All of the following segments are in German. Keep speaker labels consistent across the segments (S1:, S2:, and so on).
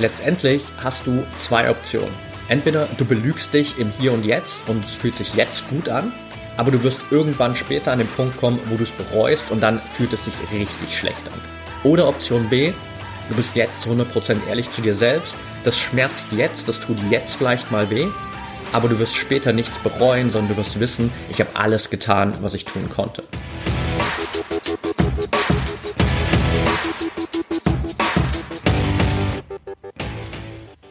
S1: Letztendlich hast du zwei Optionen. Entweder du belügst dich im Hier und Jetzt und es fühlt sich jetzt gut an, aber du wirst irgendwann später an den Punkt kommen, wo du es bereust und dann fühlt es sich richtig schlecht an. Oder Option B, du bist jetzt zu 100% ehrlich zu dir selbst, das schmerzt jetzt, das tut jetzt vielleicht mal weh, aber du wirst später nichts bereuen, sondern du wirst wissen, ich habe alles getan, was ich tun konnte.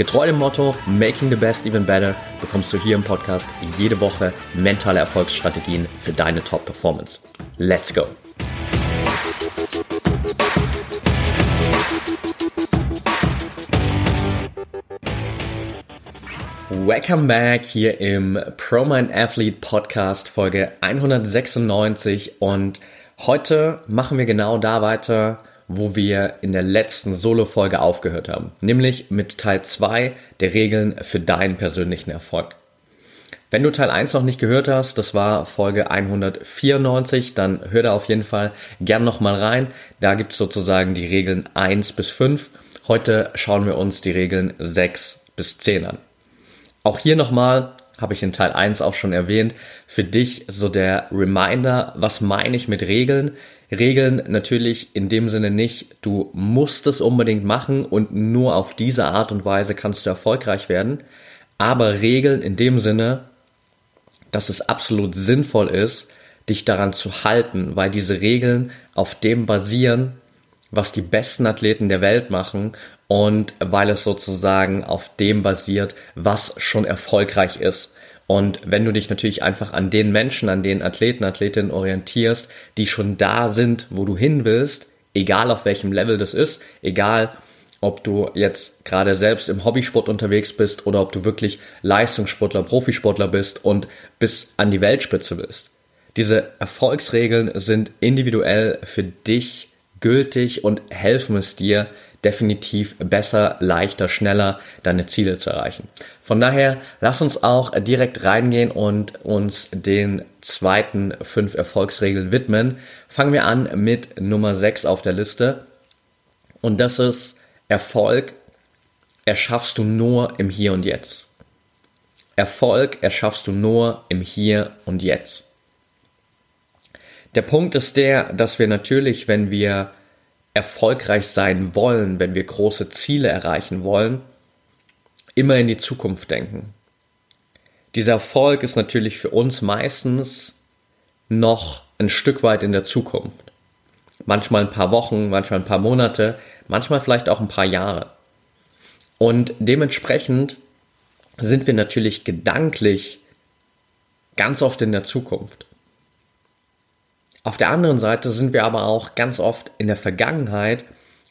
S1: Getreu dem Motto Making the Best Even Better bekommst du hier im Podcast jede Woche mentale Erfolgsstrategien für deine Top-Performance. Let's go! Welcome back hier im ProMind Athlete Podcast Folge 196 und heute machen wir genau da weiter, wo wir in der letzten Solo-Folge aufgehört haben, nämlich mit Teil 2 der Regeln für deinen persönlichen Erfolg. Wenn du Teil 1 noch nicht gehört hast, das war Folge 194, dann hör da auf jeden Fall gern nochmal rein. Da gibt es sozusagen die Regeln 1 bis 5. Heute schauen wir uns die Regeln 6 bis 10 an. Auch hier nochmal, habe ich in Teil 1 auch schon erwähnt, für dich so der Reminder, was meine ich mit Regeln? Regeln natürlich in dem Sinne nicht, du musst es unbedingt machen und nur auf diese Art und Weise kannst du erfolgreich werden. Aber Regeln in dem Sinne, dass es absolut sinnvoll ist, dich daran zu halten, weil diese Regeln auf dem basieren, was die besten Athleten der Welt machen und weil es sozusagen auf dem basiert, was schon erfolgreich ist. Und wenn du dich natürlich einfach an den Menschen, an den Athleten, Athletinnen orientierst, die schon da sind, wo du hin willst, egal auf welchem Level das ist, egal ob du jetzt gerade selbst im Hobbysport unterwegs bist oder ob du wirklich Leistungssportler, Profisportler bist und bis an die Weltspitze willst. Diese Erfolgsregeln sind individuell für dich gültig und helfen es dir, definitiv besser, leichter, schneller deine Ziele zu erreichen. Von daher lass uns auch direkt reingehen und uns den zweiten fünf Erfolgsregeln widmen. Fangen wir an mit Nummer sechs auf der Liste. Und das ist Erfolg erschaffst du nur im Hier und Jetzt. Erfolg erschaffst du nur im Hier und Jetzt. Der Punkt ist der, dass wir natürlich, wenn wir erfolgreich sein wollen, wenn wir große Ziele erreichen wollen, immer in die Zukunft denken. Dieser Erfolg ist natürlich für uns meistens noch ein Stück weit in der Zukunft. Manchmal ein paar Wochen, manchmal ein paar Monate, manchmal vielleicht auch ein paar Jahre. Und dementsprechend sind wir natürlich gedanklich ganz oft in der Zukunft. Auf der anderen Seite sind wir aber auch ganz oft in der Vergangenheit,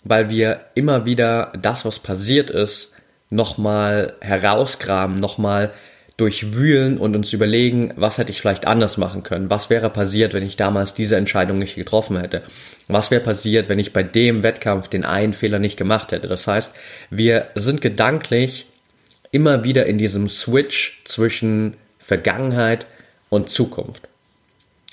S1: weil wir immer wieder das, was passiert ist, nochmal herausgraben, nochmal durchwühlen und uns überlegen, was hätte ich vielleicht anders machen können? Was wäre passiert, wenn ich damals diese Entscheidung nicht getroffen hätte? Was wäre passiert, wenn ich bei dem Wettkampf den einen Fehler nicht gemacht hätte? Das heißt, wir sind gedanklich immer wieder in diesem Switch zwischen Vergangenheit und Zukunft.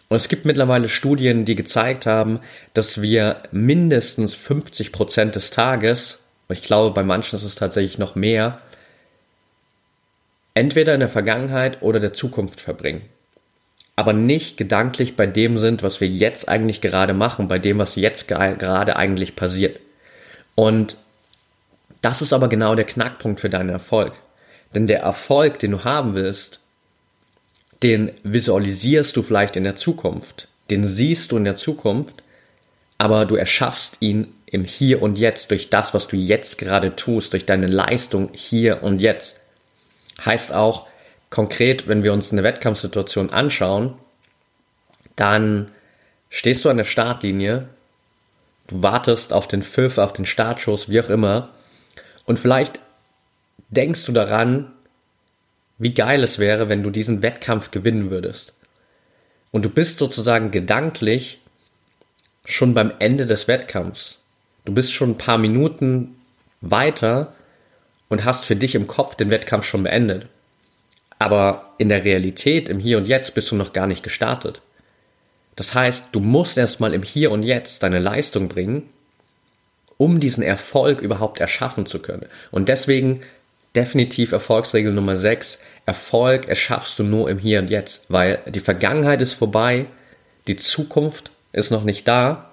S1: Und es gibt mittlerweile Studien, die gezeigt haben, dass wir mindestens 50 Prozent des Tages, ich glaube, bei manchen ist es tatsächlich noch mehr, entweder in der Vergangenheit oder der Zukunft verbringen. Aber nicht gedanklich bei dem sind, was wir jetzt eigentlich gerade machen, bei dem, was jetzt gerade eigentlich passiert. Und das ist aber genau der Knackpunkt für deinen Erfolg. Denn der Erfolg, den du haben willst, den visualisierst du vielleicht in der Zukunft, den siehst du in der Zukunft, aber du erschaffst ihn im Hier und Jetzt durch das, was du jetzt gerade tust, durch deine Leistung hier und jetzt. Heißt auch konkret, wenn wir uns eine Wettkampfsituation anschauen, dann stehst du an der Startlinie, du wartest auf den Pfiff, auf den Startschuss, wie auch immer, und vielleicht denkst du daran, wie geil es wäre, wenn du diesen Wettkampf gewinnen würdest. Und du bist sozusagen gedanklich schon beim Ende des Wettkampfs. Du bist schon ein paar Minuten weiter und hast für dich im Kopf den Wettkampf schon beendet. Aber in der Realität, im Hier und Jetzt, bist du noch gar nicht gestartet. Das heißt, du musst erstmal im Hier und Jetzt deine Leistung bringen, um diesen Erfolg überhaupt erschaffen zu können. Und deswegen definitiv Erfolgsregel Nummer 6. Erfolg erschaffst du nur im Hier und Jetzt, weil die Vergangenheit ist vorbei, die Zukunft ist noch nicht da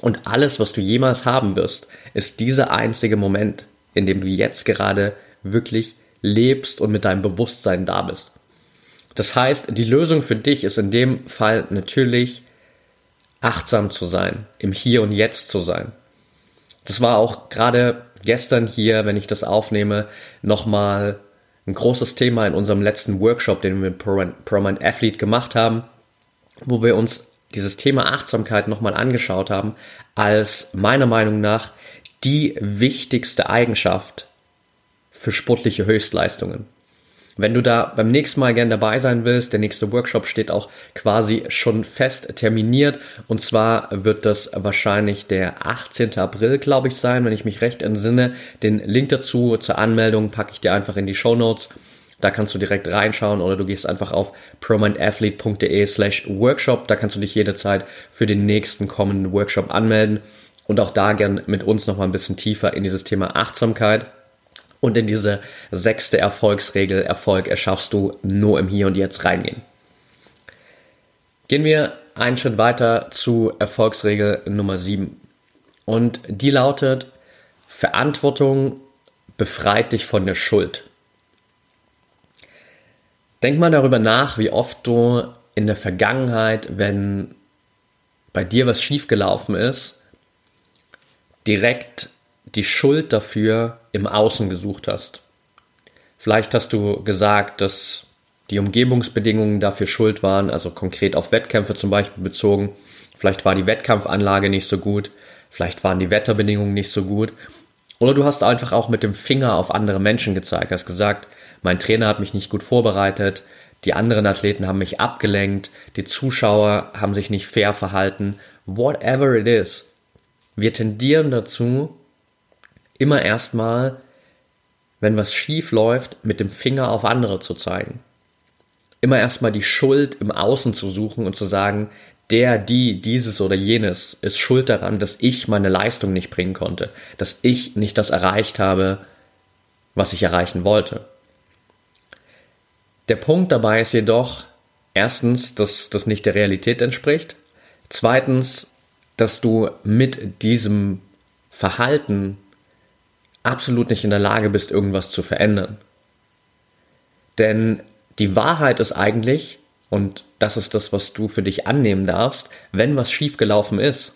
S1: und alles, was du jemals haben wirst, ist dieser einzige Moment, in dem du jetzt gerade wirklich lebst und mit deinem Bewusstsein da bist. Das heißt, die Lösung für dich ist in dem Fall natürlich achtsam zu sein, im Hier und Jetzt zu sein. Das war auch gerade gestern hier, wenn ich das aufnehme, nochmal ein großes Thema in unserem letzten Workshop, den wir mit ProMind Athlete gemacht haben, wo wir uns dieses Thema Achtsamkeit nochmal angeschaut haben, als meiner Meinung nach die wichtigste Eigenschaft für sportliche Höchstleistungen. Wenn du da beim nächsten Mal gern dabei sein willst, der nächste Workshop steht auch quasi schon fest terminiert. Und zwar wird das wahrscheinlich der 18. April, glaube ich, sein, wenn ich mich recht entsinne. Den Link dazu zur Anmeldung packe ich dir einfach in die Show Notes. Da kannst du direkt reinschauen oder du gehst einfach auf promindathlete.de slash workshop. Da kannst du dich jederzeit für den nächsten kommenden Workshop anmelden und auch da gern mit uns nochmal ein bisschen tiefer in dieses Thema Achtsamkeit und in diese sechste Erfolgsregel, Erfolg erschaffst du nur im Hier und Jetzt reingehen. Gehen wir einen Schritt weiter zu Erfolgsregel Nummer 7. Und die lautet, Verantwortung befreit dich von der Schuld. Denk mal darüber nach, wie oft du in der Vergangenheit, wenn bei dir was schiefgelaufen ist, direkt die Schuld dafür im Außen gesucht hast. Vielleicht hast du gesagt, dass die Umgebungsbedingungen dafür schuld waren, also konkret auf Wettkämpfe zum Beispiel bezogen. Vielleicht war die Wettkampfanlage nicht so gut, vielleicht waren die Wetterbedingungen nicht so gut. Oder du hast einfach auch mit dem Finger auf andere Menschen gezeigt, hast gesagt, mein Trainer hat mich nicht gut vorbereitet, die anderen Athleten haben mich abgelenkt, die Zuschauer haben sich nicht fair verhalten, whatever it is. Wir tendieren dazu, immer erstmal, wenn was schief läuft, mit dem Finger auf andere zu zeigen. Immer erstmal die Schuld im Außen zu suchen und zu sagen, der, die, dieses oder jenes ist schuld daran, dass ich meine Leistung nicht bringen konnte, dass ich nicht das erreicht habe, was ich erreichen wollte. Der Punkt dabei ist jedoch, erstens, dass das nicht der Realität entspricht, zweitens, dass du mit diesem Verhalten absolut nicht in der Lage bist, irgendwas zu verändern. Denn die Wahrheit ist eigentlich, und das ist das, was du für dich annehmen darfst, wenn was schiefgelaufen ist,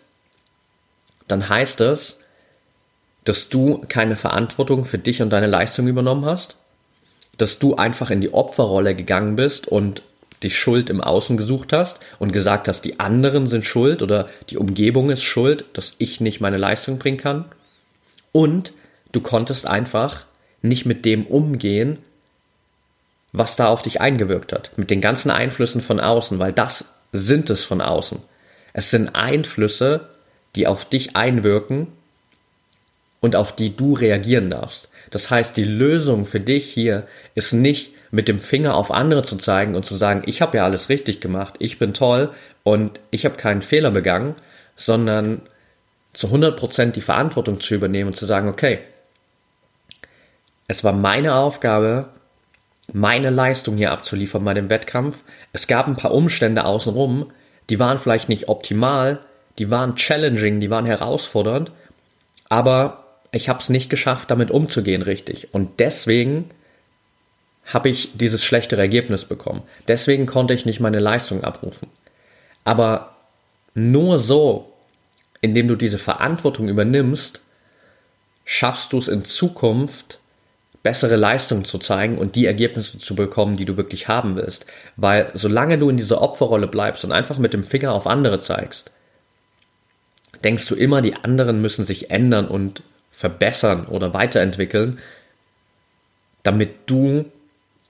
S1: dann heißt es, dass du keine Verantwortung für dich und deine Leistung übernommen hast, dass du einfach in die Opferrolle gegangen bist und die Schuld im Außen gesucht hast und gesagt hast, die anderen sind schuld oder die Umgebung ist schuld, dass ich nicht meine Leistung bringen kann. Und Du konntest einfach nicht mit dem umgehen, was da auf dich eingewirkt hat, mit den ganzen Einflüssen von außen, weil das sind es von außen. Es sind Einflüsse, die auf dich einwirken und auf die du reagieren darfst. Das heißt, die Lösung für dich hier ist nicht mit dem Finger auf andere zu zeigen und zu sagen, ich habe ja alles richtig gemacht, ich bin toll und ich habe keinen Fehler begangen, sondern zu 100% die Verantwortung zu übernehmen und zu sagen, okay, es war meine Aufgabe, meine Leistung hier abzuliefern bei dem Wettkampf. Es gab ein paar Umstände außenrum, die waren vielleicht nicht optimal, die waren challenging, die waren herausfordernd, aber ich habe es nicht geschafft, damit umzugehen richtig. Und deswegen habe ich dieses schlechtere Ergebnis bekommen. Deswegen konnte ich nicht meine Leistung abrufen. Aber nur so, indem du diese Verantwortung übernimmst, schaffst du es in Zukunft, bessere Leistung zu zeigen und die Ergebnisse zu bekommen, die du wirklich haben willst. Weil solange du in dieser Opferrolle bleibst und einfach mit dem Finger auf andere zeigst, denkst du immer, die anderen müssen sich ändern und verbessern oder weiterentwickeln, damit du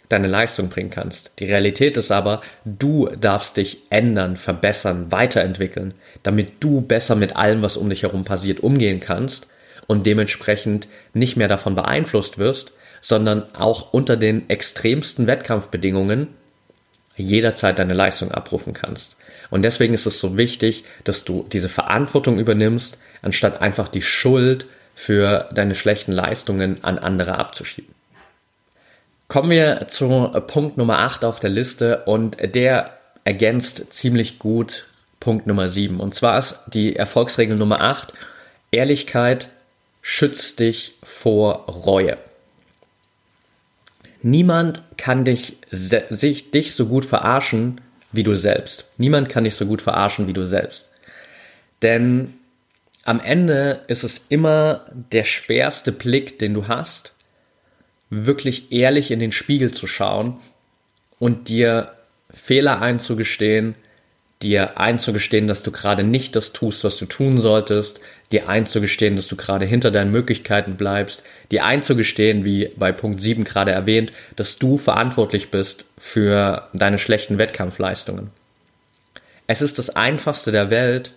S1: deine Leistung bringen kannst. Die Realität ist aber, du darfst dich ändern, verbessern, weiterentwickeln, damit du besser mit allem, was um dich herum passiert, umgehen kannst und dementsprechend nicht mehr davon beeinflusst wirst, sondern auch unter den extremsten Wettkampfbedingungen jederzeit deine Leistung abrufen kannst. Und deswegen ist es so wichtig, dass du diese Verantwortung übernimmst, anstatt einfach die Schuld für deine schlechten Leistungen an andere abzuschieben. Kommen wir zu Punkt Nummer 8 auf der Liste und der ergänzt ziemlich gut Punkt Nummer 7. Und zwar ist die Erfolgsregel Nummer 8, Ehrlichkeit schützt dich vor Reue. Niemand kann dich, sich, dich so gut verarschen wie du selbst. Niemand kann dich so gut verarschen wie du selbst. Denn am Ende ist es immer der schwerste Blick, den du hast, wirklich ehrlich in den Spiegel zu schauen und dir Fehler einzugestehen, dir einzugestehen, dass du gerade nicht das tust, was du tun solltest, dir einzugestehen, dass du gerade hinter deinen Möglichkeiten bleibst, dir einzugestehen, wie bei Punkt 7 gerade erwähnt, dass du verantwortlich bist für deine schlechten Wettkampfleistungen. Es ist das einfachste der Welt,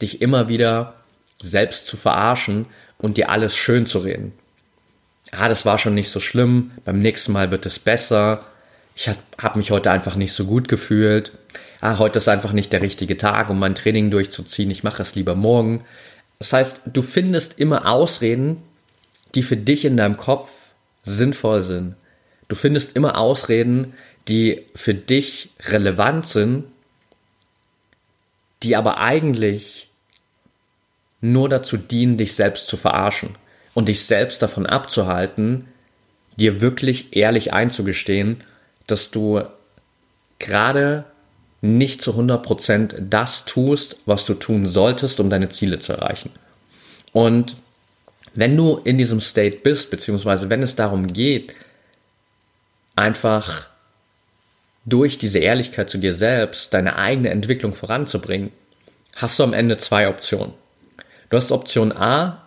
S1: dich immer wieder selbst zu verarschen und dir alles schön zu reden ah, das war schon nicht so schlimm, beim nächsten Mal wird es besser, ich habe mich heute einfach nicht so gut gefühlt, ah, heute ist einfach nicht der richtige Tag, um mein Training durchzuziehen, ich mache es lieber morgen. Das heißt, du findest immer Ausreden, die für dich in deinem Kopf sinnvoll sind. Du findest immer Ausreden, die für dich relevant sind, die aber eigentlich nur dazu dienen, dich selbst zu verarschen und dich selbst davon abzuhalten, dir wirklich ehrlich einzugestehen, dass du gerade nicht zu 100% das tust, was du tun solltest, um deine Ziele zu erreichen. Und wenn du in diesem State bist, beziehungsweise wenn es darum geht, einfach durch diese Ehrlichkeit zu dir selbst deine eigene Entwicklung voranzubringen, hast du am Ende zwei Optionen. Du hast Option A,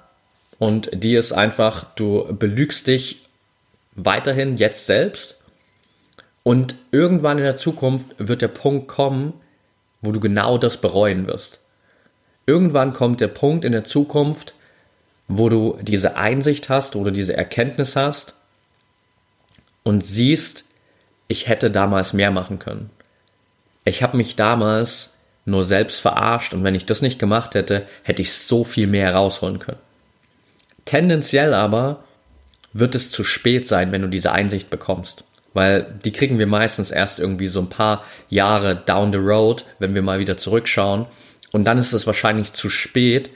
S1: und die ist einfach, du belügst dich weiterhin jetzt selbst und irgendwann in der Zukunft wird der Punkt kommen, wo du genau das bereuen wirst. Irgendwann kommt der Punkt in der Zukunft, wo du diese Einsicht hast oder diese Erkenntnis hast und siehst, ich hätte damals mehr machen können. Ich habe mich damals nur selbst verarscht und wenn ich das nicht gemacht hätte, hätte ich so viel mehr rausholen können. Tendenziell aber wird es zu spät sein, wenn du diese Einsicht bekommst. Weil die kriegen wir meistens erst irgendwie so ein paar Jahre down the road, wenn wir mal wieder zurückschauen. Und dann ist es wahrscheinlich zu spät,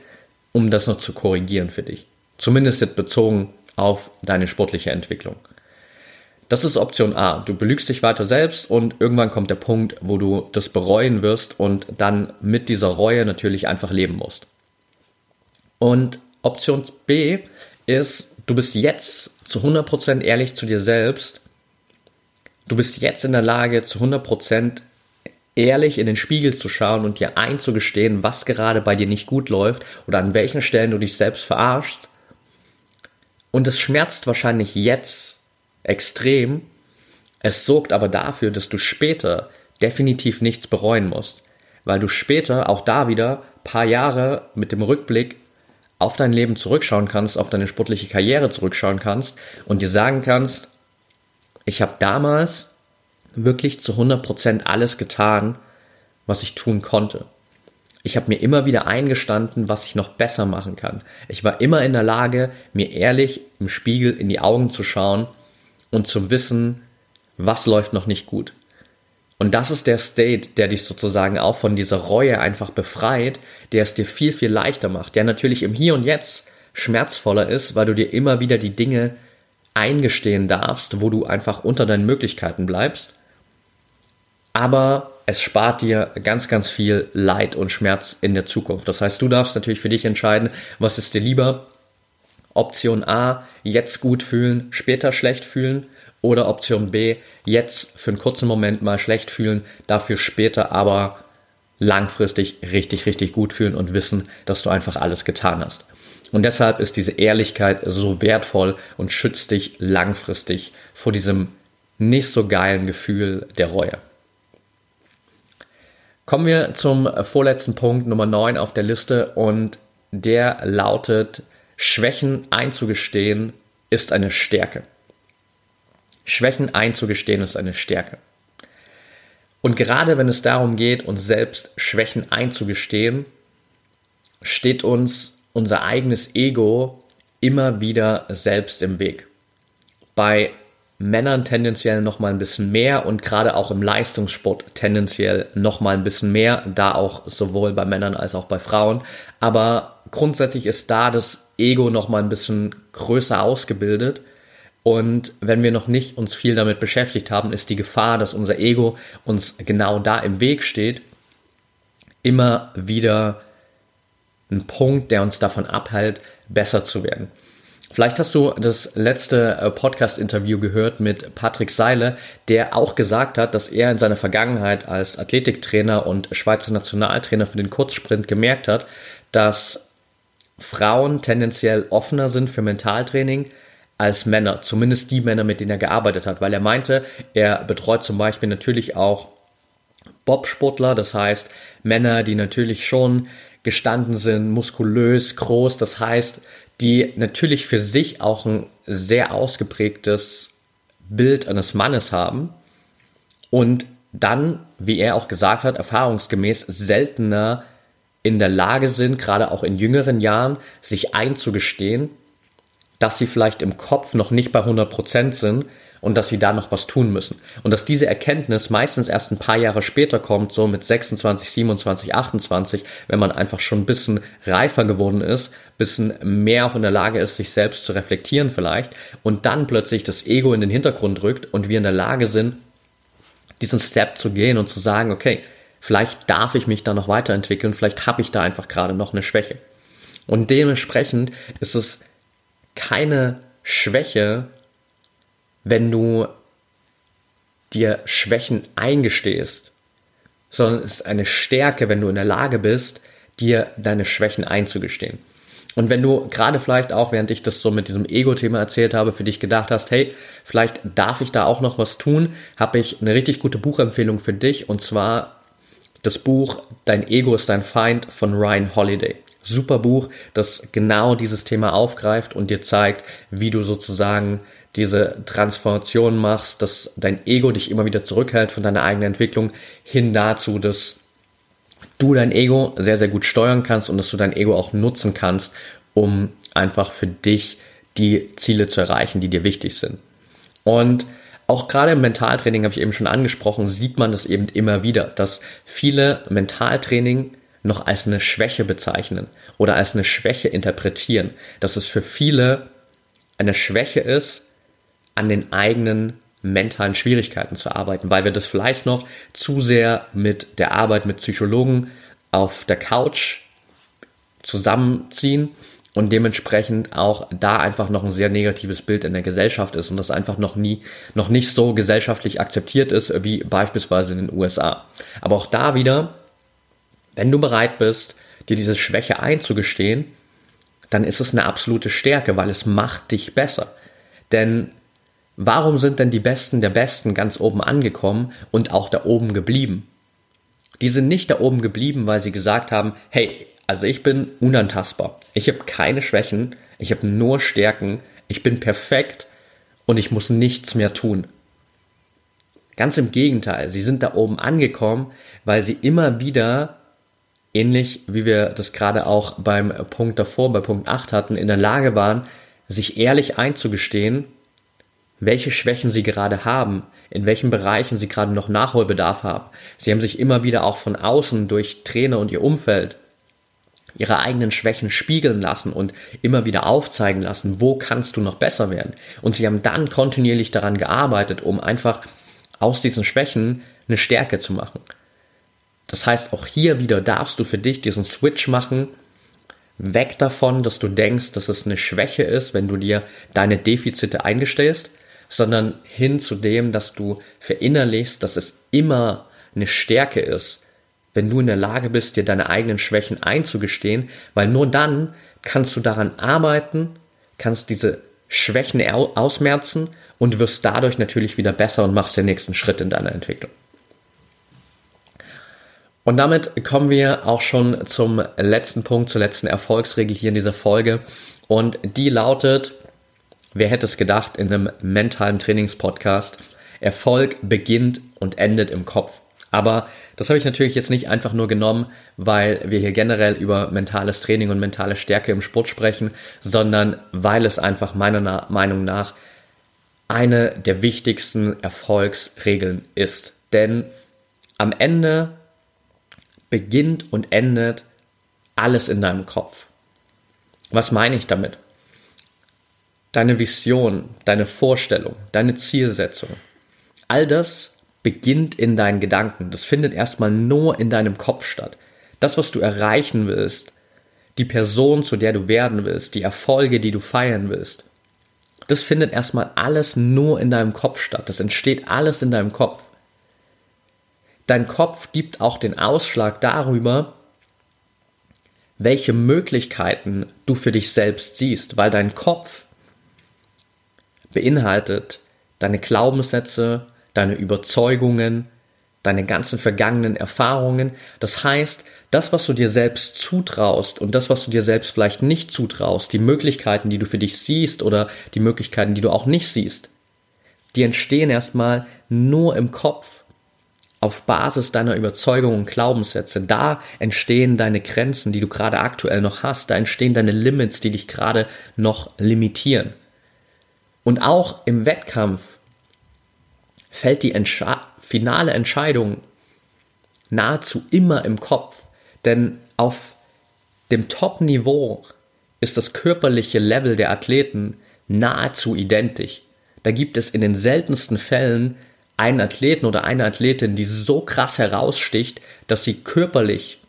S1: um das noch zu korrigieren für dich. Zumindest jetzt bezogen auf deine sportliche Entwicklung. Das ist Option A. Du belügst dich weiter selbst und irgendwann kommt der Punkt, wo du das bereuen wirst und dann mit dieser Reue natürlich einfach leben musst. Und Option B ist, du bist jetzt zu 100% ehrlich zu dir selbst. Du bist jetzt in der Lage, zu 100% ehrlich in den Spiegel zu schauen und dir einzugestehen, was gerade bei dir nicht gut läuft oder an welchen Stellen du dich selbst verarschst. Und es schmerzt wahrscheinlich jetzt extrem. Es sorgt aber dafür, dass du später definitiv nichts bereuen musst, weil du später auch da wieder paar Jahre mit dem Rückblick auf dein Leben zurückschauen kannst, auf deine sportliche Karriere zurückschauen kannst und dir sagen kannst, ich habe damals wirklich zu 100% alles getan, was ich tun konnte. Ich habe mir immer wieder eingestanden, was ich noch besser machen kann. Ich war immer in der Lage, mir ehrlich im Spiegel in die Augen zu schauen und zu wissen, was läuft noch nicht gut. Und das ist der State, der dich sozusagen auch von dieser Reue einfach befreit, der es dir viel, viel leichter macht, der natürlich im Hier und Jetzt schmerzvoller ist, weil du dir immer wieder die Dinge eingestehen darfst, wo du einfach unter deinen Möglichkeiten bleibst. Aber es spart dir ganz, ganz viel Leid und Schmerz in der Zukunft. Das heißt, du darfst natürlich für dich entscheiden, was ist dir lieber. Option A, jetzt gut fühlen, später schlecht fühlen oder Option B, jetzt für einen kurzen Moment mal schlecht fühlen, dafür später aber langfristig richtig, richtig gut fühlen und wissen, dass du einfach alles getan hast. Und deshalb ist diese Ehrlichkeit so wertvoll und schützt dich langfristig vor diesem nicht so geilen Gefühl der Reue. Kommen wir zum vorletzten Punkt, Nummer 9 auf der Liste und der lautet, Schwächen einzugestehen ist eine Stärke. Schwächen einzugestehen ist eine Stärke. Und gerade wenn es darum geht, uns selbst Schwächen einzugestehen, steht uns unser eigenes Ego immer wieder selbst im Weg. Bei Männern tendenziell noch mal ein bisschen mehr und gerade auch im Leistungssport tendenziell noch mal ein bisschen mehr, da auch sowohl bei Männern als auch bei Frauen. Aber grundsätzlich ist da das Ego noch mal ein bisschen größer ausgebildet. Und wenn wir noch nicht uns viel damit beschäftigt haben, ist die Gefahr, dass unser Ego uns genau da im Weg steht, immer wieder ein Punkt, der uns davon abhält, besser zu werden. Vielleicht hast du das letzte äh, Podcast-Interview gehört mit Patrick Seile, der auch gesagt hat, dass er in seiner Vergangenheit als Athletiktrainer und Schweizer Nationaltrainer für den Kurzsprint gemerkt hat, dass Frauen tendenziell offener sind für Mentaltraining als Männer, zumindest die Männer, mit denen er gearbeitet hat, weil er meinte, er betreut zum Beispiel natürlich auch Bobsportler, das heißt Männer, die natürlich schon gestanden sind, muskulös, groß, das heißt, die natürlich für sich auch ein sehr ausgeprägtes Bild eines Mannes haben und dann, wie er auch gesagt hat, erfahrungsgemäß seltener in der Lage sind, gerade auch in jüngeren Jahren, sich einzugestehen, dass sie vielleicht im Kopf noch nicht bei 100% sind und dass sie da noch was tun müssen. Und dass diese Erkenntnis meistens erst ein paar Jahre später kommt, so mit 26, 27, 28, wenn man einfach schon ein bisschen reifer geworden ist, bisschen mehr auch in der Lage ist, sich selbst zu reflektieren vielleicht und dann plötzlich das Ego in den Hintergrund rückt und wir in der Lage sind, diesen Step zu gehen und zu sagen, okay, vielleicht darf ich mich da noch weiterentwickeln, vielleicht habe ich da einfach gerade noch eine Schwäche. Und dementsprechend ist es keine Schwäche, wenn du dir Schwächen eingestehst, sondern es ist eine Stärke, wenn du in der Lage bist, dir deine Schwächen einzugestehen. Und wenn du gerade vielleicht auch, während ich das so mit diesem Ego-Thema erzählt habe, für dich gedacht hast, hey, vielleicht darf ich da auch noch was tun, habe ich eine richtig gute Buchempfehlung für dich und zwar das Buch Dein Ego ist dein Feind von Ryan Holiday. Super Buch, das genau dieses Thema aufgreift und dir zeigt, wie du sozusagen diese Transformation machst, dass dein Ego dich immer wieder zurückhält von deiner eigenen Entwicklung hin dazu, dass du dein Ego sehr, sehr gut steuern kannst und dass du dein Ego auch nutzen kannst, um einfach für dich die Ziele zu erreichen, die dir wichtig sind. Und auch gerade im Mentaltraining habe ich eben schon angesprochen, sieht man das eben immer wieder, dass viele Mentaltraining noch als eine Schwäche bezeichnen oder als eine Schwäche interpretieren, dass es für viele eine Schwäche ist, an den eigenen mentalen Schwierigkeiten zu arbeiten, weil wir das vielleicht noch zu sehr mit der Arbeit mit Psychologen auf der Couch zusammenziehen und dementsprechend auch da einfach noch ein sehr negatives Bild in der Gesellschaft ist und das einfach noch nie, noch nicht so gesellschaftlich akzeptiert ist wie beispielsweise in den USA. Aber auch da wieder, wenn du bereit bist, dir diese Schwäche einzugestehen, dann ist es eine absolute Stärke, weil es macht dich besser. Denn Warum sind denn die Besten der Besten ganz oben angekommen und auch da oben geblieben? Die sind nicht da oben geblieben, weil sie gesagt haben, hey, also ich bin unantastbar. Ich habe keine Schwächen, ich habe nur Stärken, ich bin perfekt und ich muss nichts mehr tun. Ganz im Gegenteil, sie sind da oben angekommen, weil sie immer wieder, ähnlich wie wir das gerade auch beim Punkt davor, bei Punkt 8 hatten, in der Lage waren, sich ehrlich einzugestehen, welche Schwächen sie gerade haben, in welchen Bereichen sie gerade noch Nachholbedarf haben. Sie haben sich immer wieder auch von außen durch Trainer und ihr Umfeld ihre eigenen Schwächen spiegeln lassen und immer wieder aufzeigen lassen, wo kannst du noch besser werden. Und sie haben dann kontinuierlich daran gearbeitet, um einfach aus diesen Schwächen eine Stärke zu machen. Das heißt, auch hier wieder darfst du für dich diesen Switch machen, weg davon, dass du denkst, dass es eine Schwäche ist, wenn du dir deine Defizite eingestehst, sondern hin zu dem, dass du verinnerlichst, dass es immer eine Stärke ist, wenn du in der Lage bist, dir deine eigenen Schwächen einzugestehen, weil nur dann kannst du daran arbeiten, kannst diese Schwächen ausmerzen und wirst dadurch natürlich wieder besser und machst den nächsten Schritt in deiner Entwicklung. Und damit kommen wir auch schon zum letzten Punkt, zur letzten Erfolgsregel hier in dieser Folge. Und die lautet, wer hätte es gedacht in einem mentalen Trainingspodcast, Erfolg beginnt und endet im Kopf. Aber das habe ich natürlich jetzt nicht einfach nur genommen, weil wir hier generell über mentales Training und mentale Stärke im Sport sprechen, sondern weil es einfach meiner Meinung nach eine der wichtigsten Erfolgsregeln ist. Denn am Ende beginnt und endet alles in deinem Kopf. Was meine ich damit? Deine Vision, deine Vorstellung, deine Zielsetzung. All das beginnt in deinen Gedanken. Das findet erstmal nur in deinem Kopf statt. Das, was du erreichen willst, die Person, zu der du werden willst, die Erfolge, die du feiern willst, das findet erstmal alles nur in deinem Kopf statt. Das entsteht alles in deinem Kopf. Dein Kopf gibt auch den Ausschlag darüber, welche Möglichkeiten du für dich selbst siehst, weil dein Kopf beinhaltet deine Glaubenssätze, deine Überzeugungen, deine ganzen vergangenen Erfahrungen. Das heißt, das, was du dir selbst zutraust und das, was du dir selbst vielleicht nicht zutraust, die Möglichkeiten, die du für dich siehst oder die Möglichkeiten, die du auch nicht siehst, die entstehen erstmal nur im Kopf auf Basis deiner Überzeugungen und Glaubenssätze. Da entstehen deine Grenzen, die du gerade aktuell noch hast. Da entstehen deine Limits, die dich gerade noch limitieren. Und auch im Wettkampf fällt die Entsche finale Entscheidung nahezu immer im Kopf. Denn auf dem Top-Niveau ist das körperliche Level der Athleten nahezu identisch. Da gibt es in den seltensten Fällen einen Athleten oder eine Athletin, die so krass heraussticht, dass sie körperlich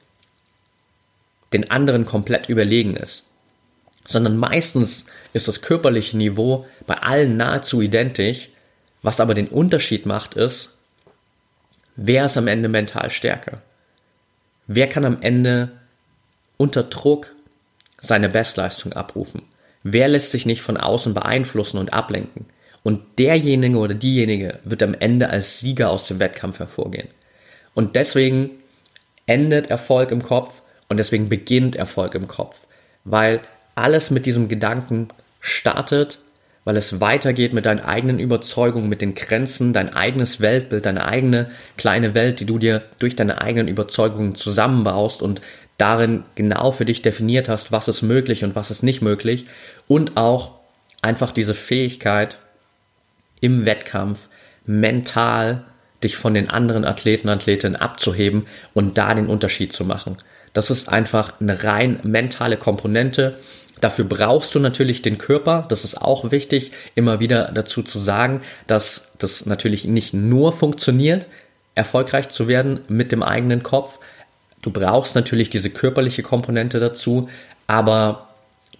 S1: den anderen komplett überlegen ist. Sondern meistens ist das körperliche Niveau bei allen nahezu identisch. Was aber den Unterschied macht, ist, wer ist am Ende mental stärker? Wer kann am Ende unter Druck seine Bestleistung abrufen? Wer lässt sich nicht von außen beeinflussen und ablenken? Und derjenige oder diejenige wird am Ende als Sieger aus dem Wettkampf hervorgehen. Und deswegen endet Erfolg im Kopf und deswegen beginnt Erfolg im Kopf. Weil alles mit diesem Gedanken startet, weil es weitergeht mit deinen eigenen Überzeugungen, mit den Grenzen, dein eigenes Weltbild, deine eigene kleine Welt, die du dir durch deine eigenen Überzeugungen zusammenbaust und darin genau für dich definiert hast, was ist möglich und was ist nicht möglich. Und auch einfach diese Fähigkeit, im Wettkampf mental dich von den anderen Athleten und Athletinnen abzuheben und da den Unterschied zu machen. Das ist einfach eine rein mentale Komponente. Dafür brauchst du natürlich den Körper. Das ist auch wichtig, immer wieder dazu zu sagen, dass das natürlich nicht nur funktioniert, erfolgreich zu werden mit dem eigenen Kopf. Du brauchst natürlich diese körperliche Komponente dazu, aber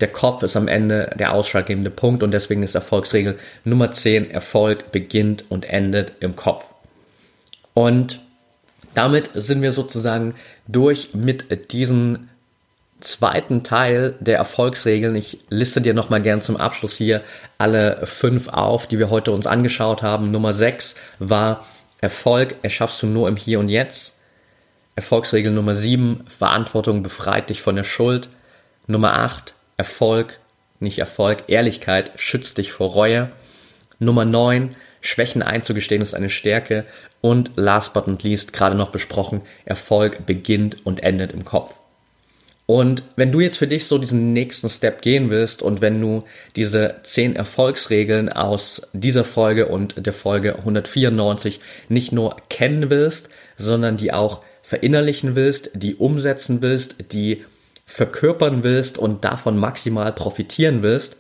S1: der Kopf ist am Ende der ausschlaggebende Punkt und deswegen ist Erfolgsregel Nummer 10, Erfolg beginnt und endet im Kopf. Und damit sind wir sozusagen durch mit diesem zweiten Teil der Erfolgsregeln. Ich liste dir nochmal gern zum Abschluss hier alle fünf auf, die wir heute uns angeschaut haben. Nummer 6 war Erfolg erschaffst du nur im Hier und Jetzt. Erfolgsregel Nummer 7, Verantwortung befreit dich von der Schuld. Nummer 8, Erfolg, nicht Erfolg, Ehrlichkeit schützt dich vor Reue. Nummer 9, Schwächen einzugestehen ist eine Stärke. Und last but not least, gerade noch besprochen, Erfolg beginnt und endet im Kopf. Und wenn du jetzt für dich so diesen nächsten Step gehen willst und wenn du diese 10 Erfolgsregeln aus dieser Folge und der Folge 194 nicht nur kennen willst, sondern die auch verinnerlichen willst, die umsetzen willst, die verkörpern willst und davon maximal profitieren willst,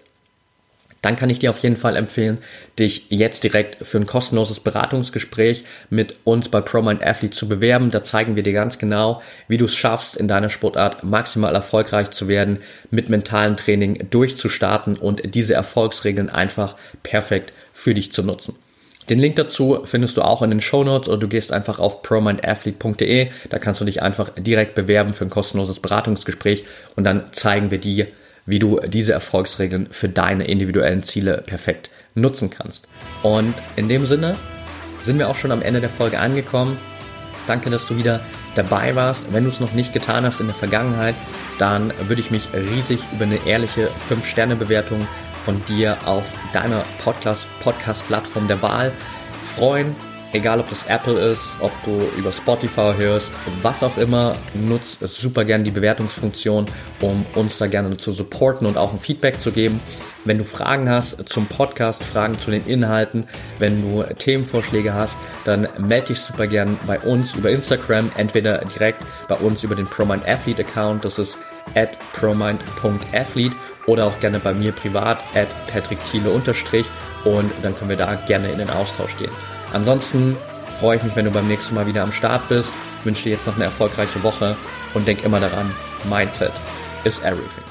S1: dann kann ich dir auf jeden Fall empfehlen, dich jetzt direkt für ein kostenloses Beratungsgespräch mit uns bei ProMind Athlete zu bewerben. Da zeigen wir dir ganz genau, wie du es schaffst, in deiner Sportart maximal erfolgreich zu werden, mit mentalem Training durchzustarten und diese Erfolgsregeln einfach perfekt für dich zu nutzen. Den Link dazu findest du auch in den Show Notes oder du gehst einfach auf promindathlete.de. Da kannst du dich einfach direkt bewerben für ein kostenloses Beratungsgespräch und dann zeigen wir dir, wie du diese Erfolgsregeln für deine individuellen Ziele perfekt nutzen kannst. Und in dem Sinne sind wir auch schon am Ende der Folge angekommen. Danke, dass du wieder dabei warst. Wenn du es noch nicht getan hast in der Vergangenheit, dann würde ich mich riesig über eine ehrliche 5-Sterne-Bewertung von dir auf deiner Podcast-Plattform der Wahl freuen. Egal, ob das Apple ist, ob du über Spotify hörst, was auch immer, nutzt super gerne die Bewertungsfunktion, um uns da gerne zu supporten und auch ein Feedback zu geben. Wenn du Fragen hast zum Podcast, Fragen zu den Inhalten, wenn du Themenvorschläge hast, dann melde dich super gern bei uns über Instagram, entweder direkt bei uns über den ProMind Athlete Account, das ist at promind.athlete oder auch gerne bei mir privat at patrickthiele unterstrich und dann können wir da gerne in den Austausch gehen. Ansonsten freue ich mich, wenn du beim nächsten Mal wieder am Start bist. wünsche dir jetzt noch eine erfolgreiche Woche und denk immer daran, Mindset is everything.